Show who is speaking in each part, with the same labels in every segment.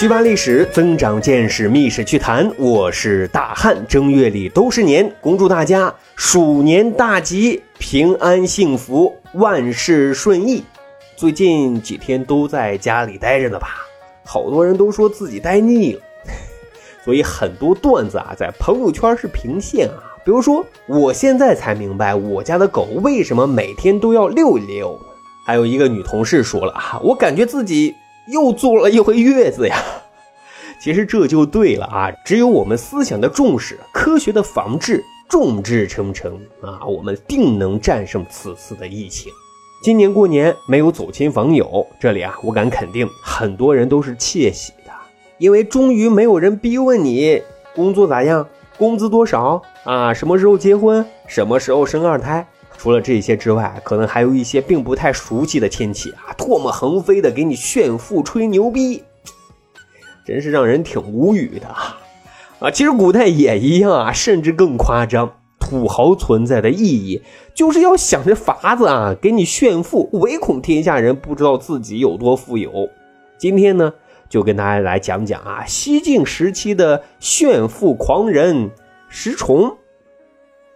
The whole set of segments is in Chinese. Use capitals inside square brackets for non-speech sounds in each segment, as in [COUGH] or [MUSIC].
Speaker 1: 趣吧历史，增长见识，密室趣谈。我是大汉，正月里都是年，恭祝大家鼠年大吉，平安幸福，万事顺意。最近几天都在家里待着呢吧？好多人都说自己待腻了，[LAUGHS] 所以很多段子啊，在朋友圈是频现啊。比如说，我现在才明白我家的狗为什么每天都要遛一遛？还有一个女同事说了啊，我感觉自己。又坐了一回月子呀，[LAUGHS] 其实这就对了啊！只有我们思想的重视，科学的防治，众志成城啊，我们定能战胜此次的疫情。今年过年没有走亲访友，这里啊，我敢肯定，很多人都是窃喜的，因为终于没有人逼问你工作咋样，工资多少啊，什么时候结婚，什么时候生二胎。除了这些之外，可能还有一些并不太熟悉的亲戚啊，唾沫横飞的给你炫富吹牛逼，真是让人挺无语的啊！啊，其实古代也一样啊，甚至更夸张。土豪存在的意义就是要想着法子啊，给你炫富，唯恐天下人不知道自己有多富有。今天呢，就跟大家来讲讲啊，西晋时期的炫富狂人石崇。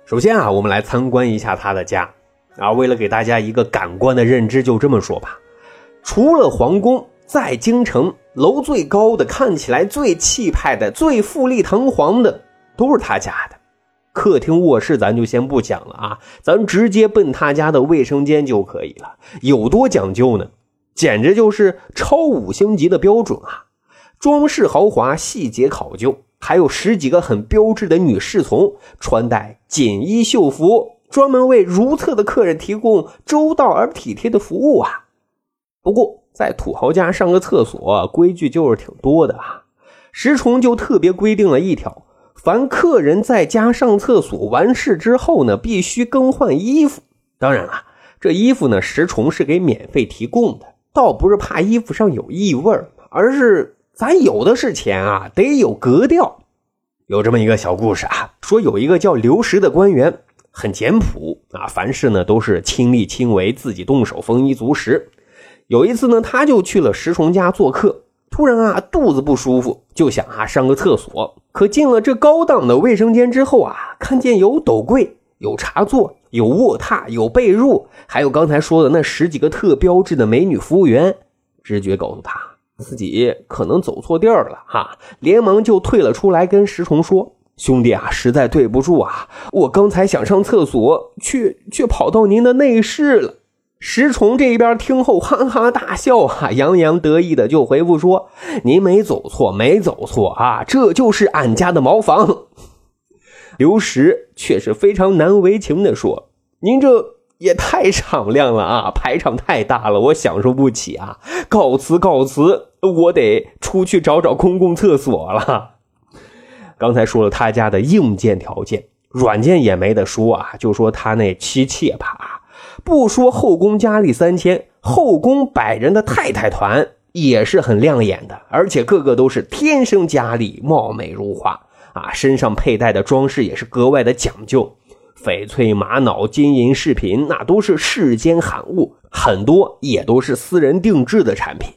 Speaker 1: 首先啊，我们来参观一下他的家啊。为了给大家一个感官的认知，就这么说吧。除了皇宫，在京城楼最高的、看起来最气派的、最富丽堂皇的，都是他家的。客厅、卧室咱就先不讲了啊，咱直接奔他家的卫生间就可以了。有多讲究呢？简直就是超五星级的标准啊！装饰豪华，细节考究。还有十几个很标致的女侍从，穿戴锦衣绣服，专门为如厕的客人提供周到而体贴的服务啊。不过，在土豪家上个厕所，规矩就是挺多的啊。石崇就特别规定了一条：凡客人在家上厕所完事之后呢，必须更换衣服。当然了，这衣服呢，石崇是给免费提供的，倒不是怕衣服上有异味而是。咱有的是钱啊，得有格调。有这么一个小故事啊，说有一个叫刘石的官员，很简朴啊，凡事呢都是亲力亲为，自己动手，丰衣足食。有一次呢，他就去了石崇家做客，突然啊肚子不舒服，就想啊上个厕所。可进了这高档的卫生间之后啊，看见有斗柜、有茶座、有卧榻、有被褥，还有刚才说的那十几个特标致的美女服务员，直觉告诉他。自己可能走错地儿了哈，连忙就退了出来，跟石崇说：“兄弟啊，实在对不住啊，我刚才想上厕所，却却跑到您的内室了。”石崇这边听后哈哈大笑啊，洋洋得意的就回复说：“您没走错，没走错啊，这就是俺家的茅房。[LAUGHS] ”刘石却是非常难为情的说：“您这……”也太 [LAUGHS] 敞亮了啊！排场太大了，我享受不起啊！告辞告辞，我得出去找找公共厕所了。刚才说了他家的硬件条件，软件也没得说啊，就说他那妻妾吧，不说后宫佳丽三千，后宫百人的太太团也是很亮眼的，而且个个都是天生佳丽，貌美如花啊，身上佩戴的装饰也是格外的讲究。翡翠、玛瑙、金银饰品，那都是世间罕物，很多也都是私人定制的产品。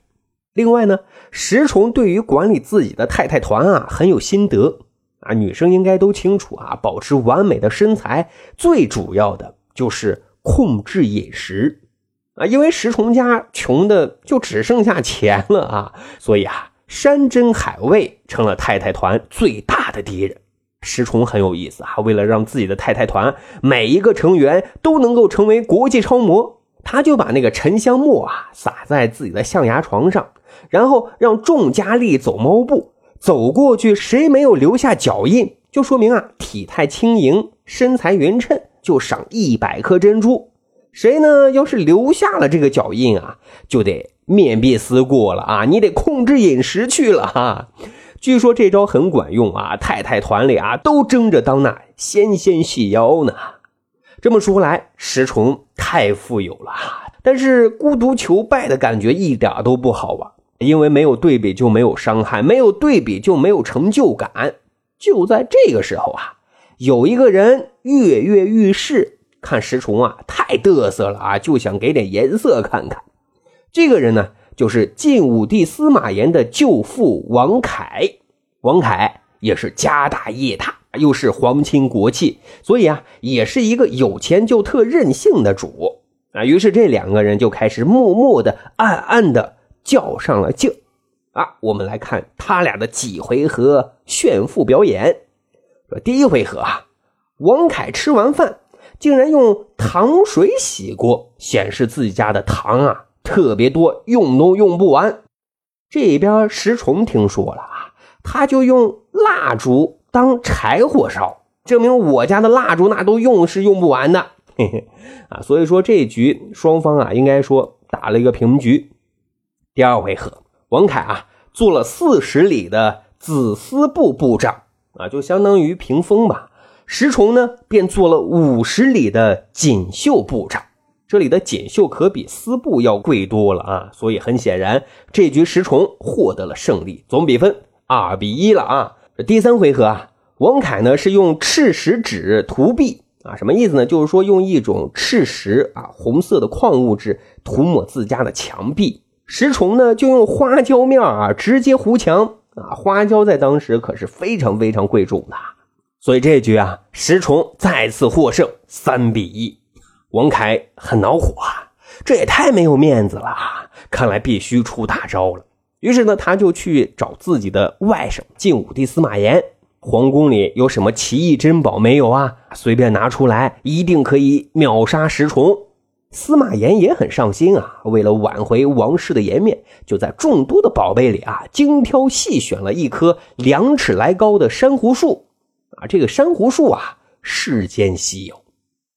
Speaker 1: 另外呢，石崇对于管理自己的太太团啊很有心得啊。女生应该都清楚啊，保持完美的身材，最主要的就是控制饮食啊。因为石崇家穷的就只剩下钱了啊，所以啊，山珍海味成了太太团最大的敌人。石崇很有意思啊，为了让自己的太太团每一个成员都能够成为国际超模，他就把那个沉香木啊撒在自己的象牙床上，然后让众佳丽走猫步，走过去谁没有留下脚印，就说明啊体态轻盈，身材匀称，就赏一百颗珍珠。谁呢要是留下了这个脚印啊，就得面壁思过了啊，你得控制饮食去了哈。据说这招很管用啊！太太团里啊都争着当那纤纤细腰呢。这么说来，石崇太富有了，但是孤独求败的感觉一点都不好啊，因为没有对比就没有伤害，没有对比就没有成就感。就在这个时候啊，有一个人跃跃欲试，看石崇啊太嘚瑟了啊，就想给点颜色看看。这个人呢，就是晋武帝司马炎的舅父王凯。王凯也是家大业大，又是皇亲国戚，所以啊，也是一个有钱就特任性的主。啊，于是这两个人就开始默默的、暗暗的较上了劲啊。我们来看他俩的几回合炫富表演。说第一回合啊，王凯吃完饭竟然用糖水洗锅，显示自己家的糖啊特别多，用都用不完。这边石崇听说了啊，他就用蜡烛当柴火烧，证明我家的蜡烛那都用是用不完的。嘿嘿，啊，所以说这局双方啊，应该说打了一个平局。第二回合，王凯啊做了四十里的子思部部长啊，就相当于屏风吧。石崇呢便做了五十里的锦绣部长，这里的锦绣可比丝布要贵多了啊。所以很显然，这局石崇获得了胜利，总比分二比一了啊。第三回合啊，王凯呢是用赤石纸涂壁。啊，什么意思呢？就是说用一种赤石啊，红色的矿物质涂抹自家的墙壁。石崇呢，就用花椒面啊，直接糊墙啊。花椒在当时可是非常非常贵重的，所以这局啊，石崇再次获胜，三比一。王凯很恼火啊，这也太没有面子了，看来必须出大招了。于是呢，他就去找自己的外甥晋武帝司马炎。皇宫里有什么奇异珍宝没有啊？随便拿出来，一定可以秒杀石崇。司马炎也很上心啊，为了挽回王室的颜面，就在众多的宝贝里啊，精挑细选了一棵两尺来高的珊瑚树。啊，这个珊瑚树啊，世间稀有。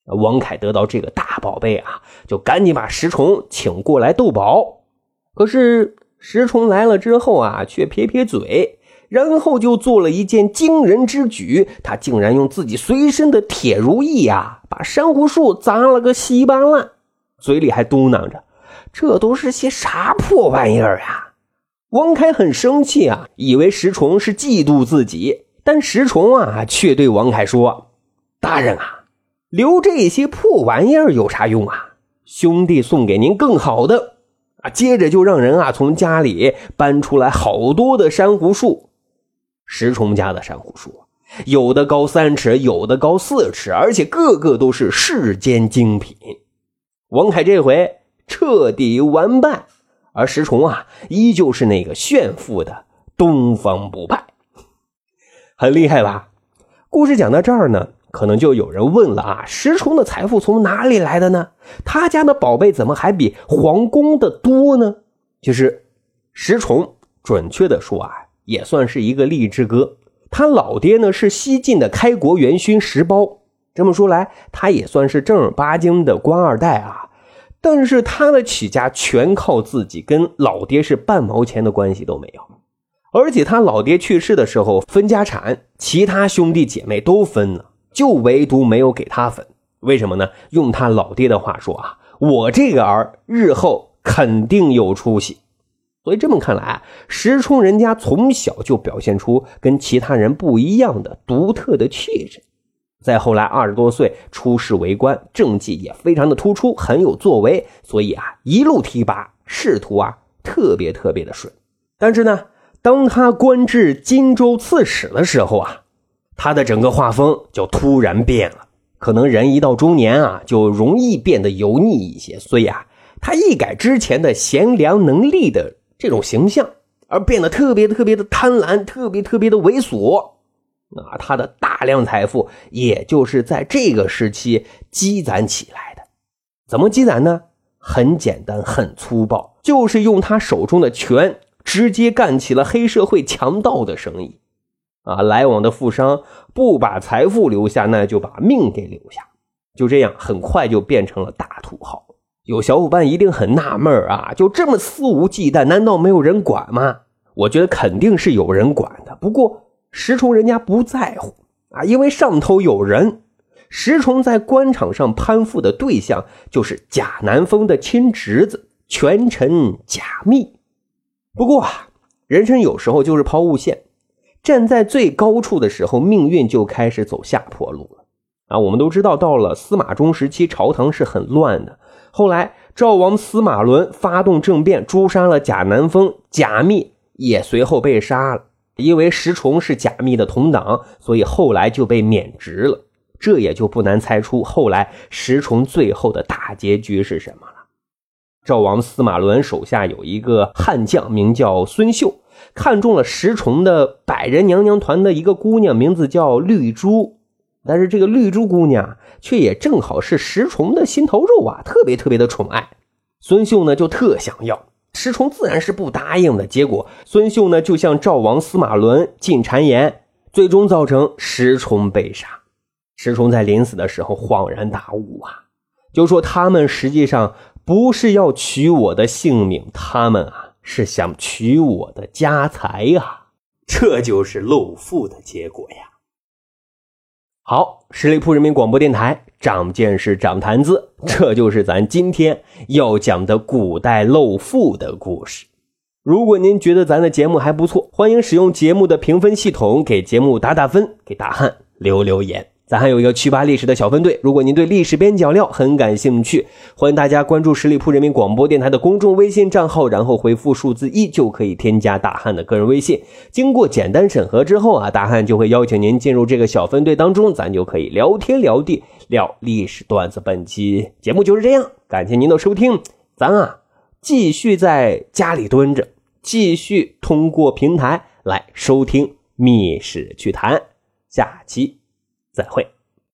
Speaker 1: 王凯得到这个大宝贝啊，就赶紧把石崇请过来斗宝。可是石崇来了之后啊，却撇撇嘴。然后就做了一件惊人之举，他竟然用自己随身的铁如意啊，把珊瑚树砸了个稀巴烂，嘴里还嘟囔着：“这都是些啥破玩意儿呀？”王凯很生气啊，以为石崇是嫉妒自己，但石崇啊却对王凯说：“大人啊，留这些破玩意儿有啥用啊？兄弟送给您更好的啊！”接着就让人啊从家里搬出来好多的珊瑚树。石崇家的珊瑚树，有的高三尺，有的高四尺，而且个个都是世间精品。王凯这回彻底完败，而石崇啊，依旧是那个炫富的东方不败，很厉害吧？故事讲到这儿呢，可能就有人问了啊：石崇的财富从哪里来的呢？他家的宝贝怎么还比皇宫的多呢？就是石崇，准确的说啊。也算是一个励志哥。他老爹呢是西晋的开国元勋石苞，这么说来，他也算是正儿八经的官二代啊。但是他的起家全靠自己，跟老爹是半毛钱的关系都没有。而且他老爹去世的时候分家产，其他兄弟姐妹都分了，就唯独没有给他分。为什么呢？用他老爹的话说啊，我这个儿日后肯定有出息。所以这么看来啊，石冲人家从小就表现出跟其他人不一样的独特的气质。再后来，二十多岁出仕为官，政绩也非常的突出，很有作为，所以啊，一路提拔，仕途啊特别特别的顺。但是呢，当他官至荆州刺史的时候啊，他的整个画风就突然变了。可能人一到中年啊，就容易变得油腻一些，所以啊，他一改之前的贤良能力的。这种形象，而变得特别特别的贪婪，特别特别的猥琐，啊，他的大量财富也就是在这个时期积攒起来的。怎么积攒呢？很简单，很粗暴，就是用他手中的权直接干起了黑社会强盗的生意。啊，来往的富商不把财富留下，那就把命给留下。就这样，很快就变成了大土豪。有小伙伴一定很纳闷啊，就这么肆无忌惮，难道没有人管吗？我觉得肯定是有人管的，不过石崇人家不在乎啊，因为上头有人。石崇在官场上攀附的对象就是贾南风的亲侄子权臣贾密。不过啊，人生有时候就是抛物线，站在最高处的时候，命运就开始走下坡路了。啊，我们都知道，到了司马衷时期，朝堂是很乱的。后来赵王司马伦发动政变，诛杀了贾南风，贾密也随后被杀了。因为石崇是贾密的同党，所以后来就被免职了。这也就不难猜出后来石崇最后的大结局是什么了。赵王司马伦手下有一个悍将，名叫孙秀，看中了石崇的百人娘娘团的一个姑娘，名字叫绿珠。但是这个绿珠姑娘却也正好是石崇的心头肉啊，特别特别的宠爱。孙秀呢就特想要。石崇自然是不答应的，结果孙秀呢就向赵王司马伦进谗言，最终造成石崇被杀。石崇在临死的时候恍然大悟啊，就说他们实际上不是要取我的性命，他们啊是想取我的家财呀，这就是漏富的结果呀。好，十里铺人民广播电台。长见识，长谈资，这就是咱今天要讲的古代漏富的故事。如果您觉得咱的节目还不错，欢迎使用节目的评分系统给节目打打分，给大汉留留言。咱还有一个趣扒历史的小分队，如果您对历史边角料很感兴趣，欢迎大家关注十里铺人民广播电台的公众微信账号，然后回复数字一就可以添加大汉的个人微信。经过简单审核之后啊，大汉就会邀请您进入这个小分队当中，咱就可以聊天聊地聊历史段子。本期节目就是这样，感谢您的收听，咱啊继续在家里蹲着，继续通过平台来收听《密史趣谈》，下期。再会。